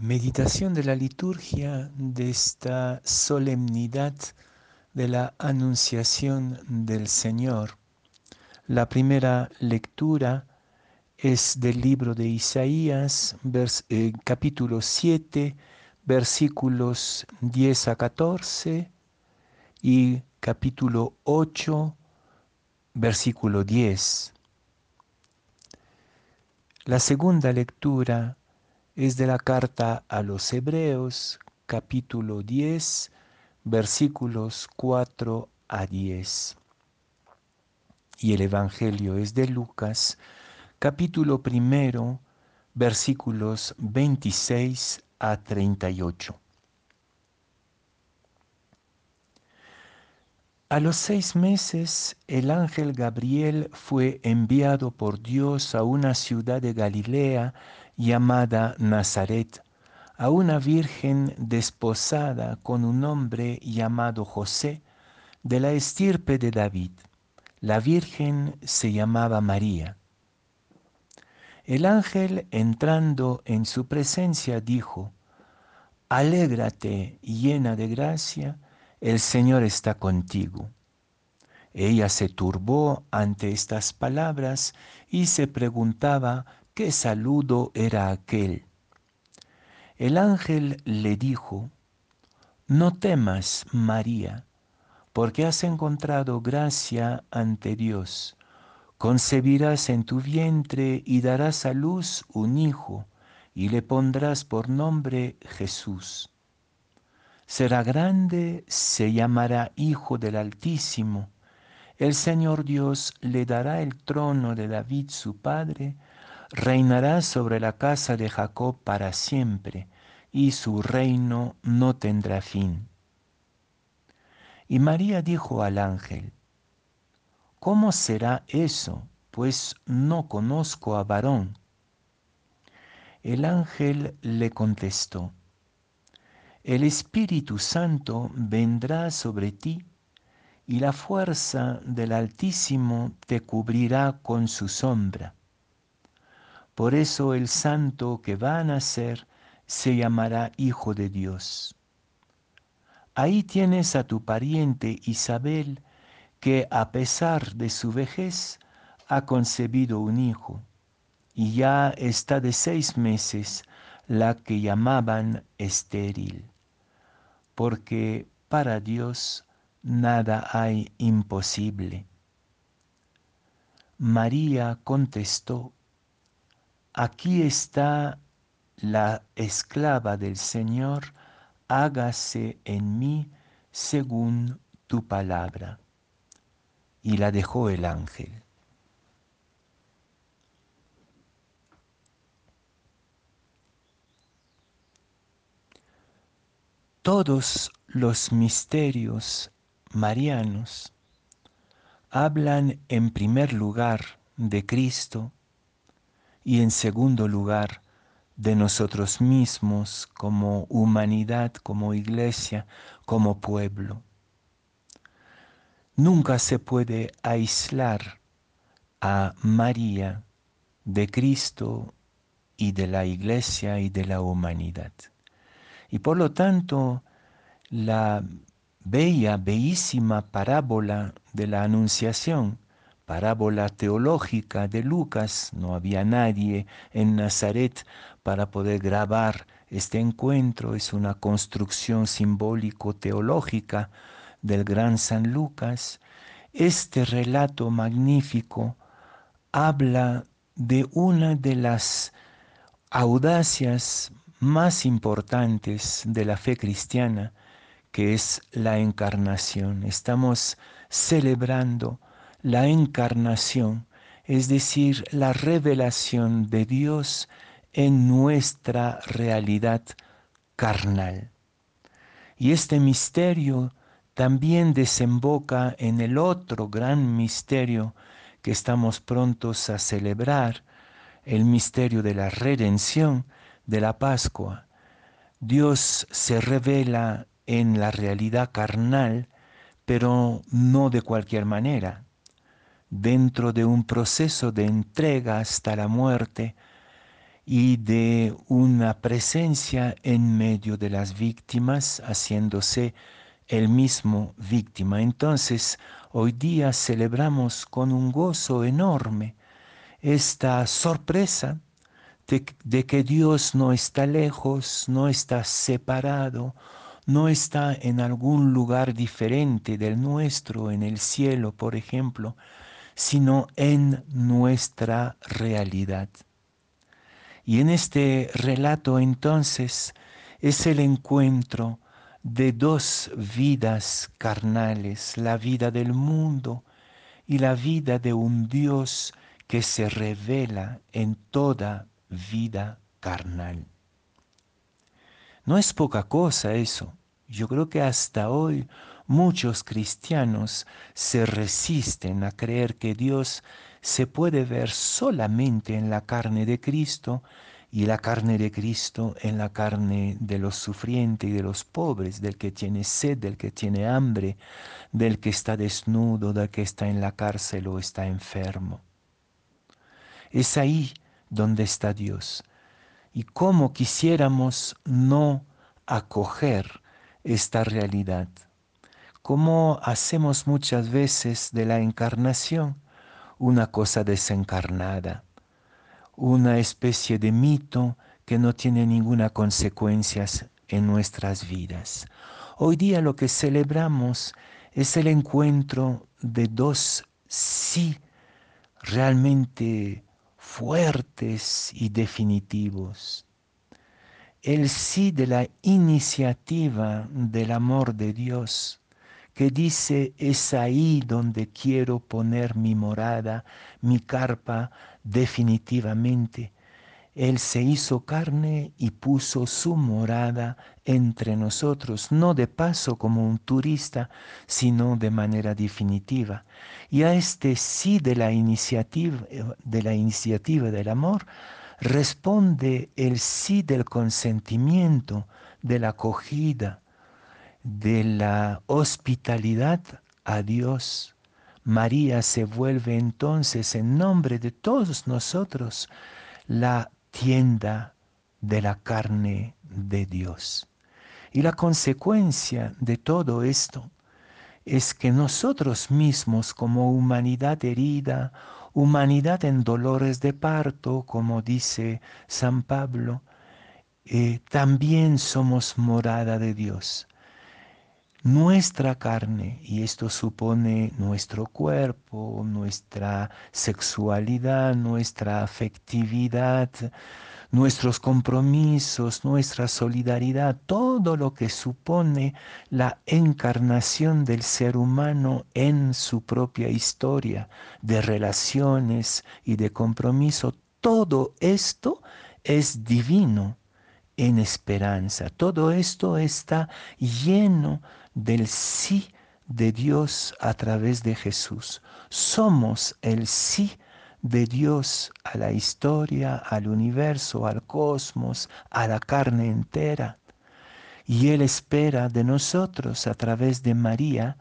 Meditación de la liturgia de esta solemnidad de la Anunciación del Señor. La primera lectura es del libro de Isaías, eh, capítulo 7, versículos 10 a 14 y capítulo 8, versículo 10. La segunda lectura es de la carta a los Hebreos, capítulo 10, versículos 4 a 10. Y el Evangelio es de Lucas, capítulo primero, versículos 26 a 38. A los seis meses el ángel Gabriel fue enviado por Dios a una ciudad de Galilea llamada Nazaret, a una virgen desposada con un hombre llamado José, de la estirpe de David. La virgen se llamaba María. El ángel entrando en su presencia dijo, Alégrate llena de gracia, el Señor está contigo. Ella se turbó ante estas palabras y se preguntaba ¿Qué saludo era aquel? El ángel le dijo, No temas, María, porque has encontrado gracia ante Dios. Concebirás en tu vientre y darás a luz un hijo, y le pondrás por nombre Jesús. Será grande, se llamará Hijo del Altísimo. El Señor Dios le dará el trono de David su padre, reinará sobre la casa de Jacob para siempre, y su reino no tendrá fin. Y María dijo al ángel, ¿Cómo será eso? Pues no conozco a varón. El ángel le contestó, El Espíritu Santo vendrá sobre ti, y la fuerza del Altísimo te cubrirá con su sombra. Por eso el santo que va a nacer se llamará Hijo de Dios. Ahí tienes a tu pariente Isabel, que a pesar de su vejez ha concebido un hijo, y ya está de seis meses la que llamaban estéril, porque para Dios nada hay imposible. María contestó, Aquí está la esclava del Señor, hágase en mí según tu palabra. Y la dejó el ángel. Todos los misterios marianos hablan en primer lugar de Cristo, y en segundo lugar de nosotros mismos como humanidad, como iglesia, como pueblo. Nunca se puede aislar a María de Cristo y de la iglesia y de la humanidad. Y por lo tanto, la bella, bellísima parábola de la Anunciación parábola teológica de Lucas, no había nadie en Nazaret para poder grabar este encuentro, es una construcción simbólico-teológica del gran San Lucas. Este relato magnífico habla de una de las audacias más importantes de la fe cristiana, que es la encarnación. Estamos celebrando la encarnación, es decir, la revelación de Dios en nuestra realidad carnal. Y este misterio también desemboca en el otro gran misterio que estamos prontos a celebrar, el misterio de la redención de la Pascua. Dios se revela en la realidad carnal, pero no de cualquier manera dentro de un proceso de entrega hasta la muerte y de una presencia en medio de las víctimas, haciéndose el mismo víctima. Entonces, hoy día celebramos con un gozo enorme esta sorpresa de, que Dios no está lejos, no está separado, no está en algún lugar diferente del nuestro, en el cielo, por ejemplo, sino en nuestra realidad. Y en este relato entonces es el encuentro de dos vidas carnales, la vida del mundo y la vida de un Dios que se revela en toda vida carnal. No es poca cosa eso. Yo creo que hasta hoy muchos cristianos se resisten a creer que Dios se puede ver solamente en la carne de Cristo y la carne de Cristo en la carne de los sufrientes y de los pobres, del que tiene sed, del que tiene hambre, del que está desnudo, del que está en la cárcel o está enfermo. Es ahí donde está Dios. Y cómo quisiéramos no acoger esta realidad. Cómo hacemos muchas veces de la encarnación una cosa desencarnada, una especie de mito que no tiene ninguna consecuencia en nuestras vidas. Hoy día lo que celebramos es el encuentro de dos sí realmente fuertes y definitivos. El sí de la iniciativa del amor de Dios, que dice, es ahí donde quiero poner mi morada, mi carpa definitivamente, él se hizo carne y puso su morada entre nosotros, no de paso como un turista, sino de manera definitiva. Y a este sí de la iniciativa, iniciativa del amor, responde el sí del consentimiento, de la acogida, de la hospitalidad a Dios. María se vuelve entonces en nombre de todos nosotros la tienda de la carne de Dios. Y la consecuencia de todo esto es que nosotros mismos como humanidad herida, humanidad en dolores de parto, como dice San Pablo, eh, también somos morada de Dios. Nuestra carne, y esto supone nuestro cuerpo, nuestra sexualidad, nuestra afectividad, nuestros compromisos, nuestra solidaridad, todo lo que supone la encarnación del ser humano en su propia historia de relaciones y de compromiso, todo esto es divino en esperanza. Todo esto está lleno del sí de Dios a través de Jesús. Somos el sí de Dios a la historia, al universo, al cosmos, a la carne entera. Y Él espera de nosotros a través de María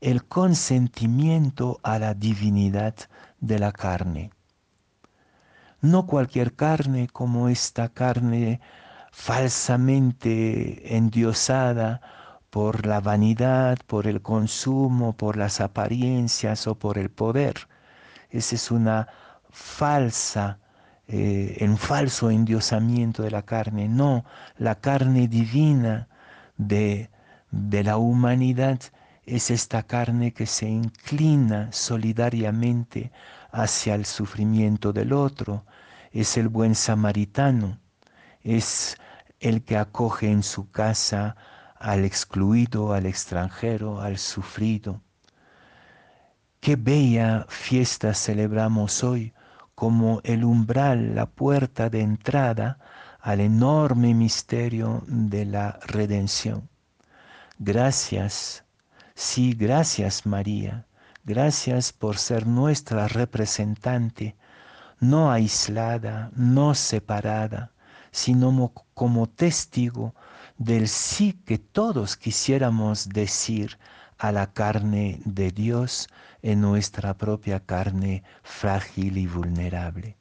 el consentimiento a la divinidad de la carne. No cualquier carne como esta carne falsamente endiosada por la vanidad, por el consumo, por las apariencias o por el poder. Esa es una falsa, eh, un falso endiosamiento de la carne. No, la carne divina de, de la humanidad es esta carne que se inclina solidariamente hacia el sufrimiento del otro, es el buen samaritano, es el que acoge en su casa al excluido, al extranjero, al sufrido. Qué bella fiesta celebramos hoy como el umbral, la puerta de entrada al enorme misterio de la redención. Gracias, sí, gracias María, gracias por ser nuestra representante, no aislada, no separada, sino como testigo del sí que todos quisiéramos decir a la carne de Dios en nuestra propia carne frágil y vulnerable.